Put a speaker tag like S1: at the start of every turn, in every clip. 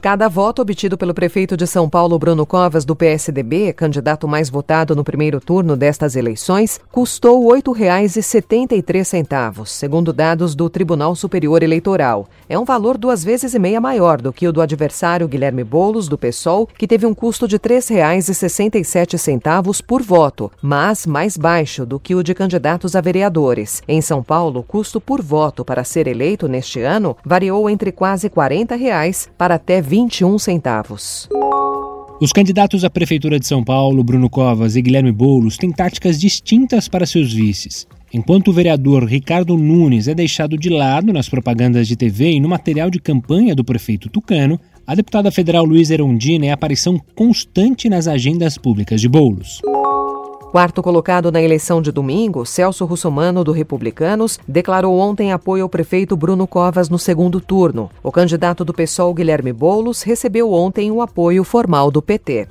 S1: Cada voto obtido pelo prefeito de São Paulo, Bruno Covas, do PSDB, candidato mais votado no primeiro turno destas eleições, custou R$ 8,73, segundo dados do Tribunal Superior Eleitoral. É um valor duas vezes e meia maior do que o do adversário Guilherme Boulos, do PSOL, que teve um custo de R$ 3,67 por voto, mas mais baixo do que o de candidatos a vereadores. Em São Paulo, o custo por voto para ser eleito neste ano variou entre quase 40 reais para até 21 centavos.
S2: Os candidatos à Prefeitura de São Paulo, Bruno Covas e Guilherme Boulos, têm táticas distintas para seus vices. Enquanto o vereador Ricardo Nunes é deixado de lado nas propagandas de TV e no material de campanha do prefeito Tucano, a deputada federal Luiz Erondina é aparição constante nas agendas públicas de Boulos.
S1: Quarto colocado na eleição de domingo, Celso Russomano, do Republicanos, declarou ontem apoio ao prefeito Bruno Covas no segundo turno. O candidato do PSOL, Guilherme Boulos, recebeu ontem o apoio formal do PT.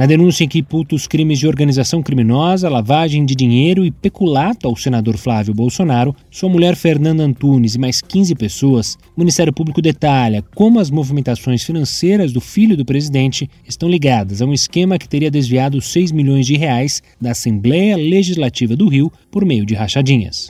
S2: Na denúncia que imputa os crimes de organização criminosa, lavagem de dinheiro e peculato ao senador Flávio Bolsonaro, sua mulher Fernanda Antunes e mais 15 pessoas, o Ministério Público detalha como as movimentações financeiras do filho do presidente estão ligadas a um esquema que teria desviado 6 milhões de reais da Assembleia Legislativa do Rio por meio de rachadinhas.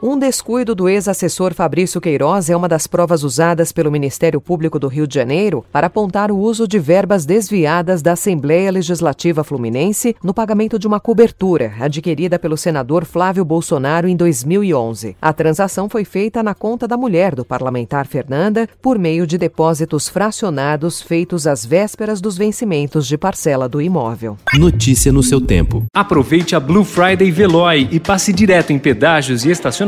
S1: Um descuido do ex-assessor Fabrício Queiroz é uma das provas usadas pelo Ministério Público do Rio de Janeiro para apontar o uso de verbas desviadas da Assembleia Legislativa Fluminense no pagamento de uma cobertura adquirida pelo senador Flávio Bolsonaro em 2011. A transação foi feita na conta da mulher do parlamentar Fernanda por meio de depósitos fracionados feitos às vésperas dos vencimentos de parcela do imóvel.
S3: Notícia no seu tempo.
S4: Aproveite a Blue Friday Veloy e passe direto em pedágios e estacionamentos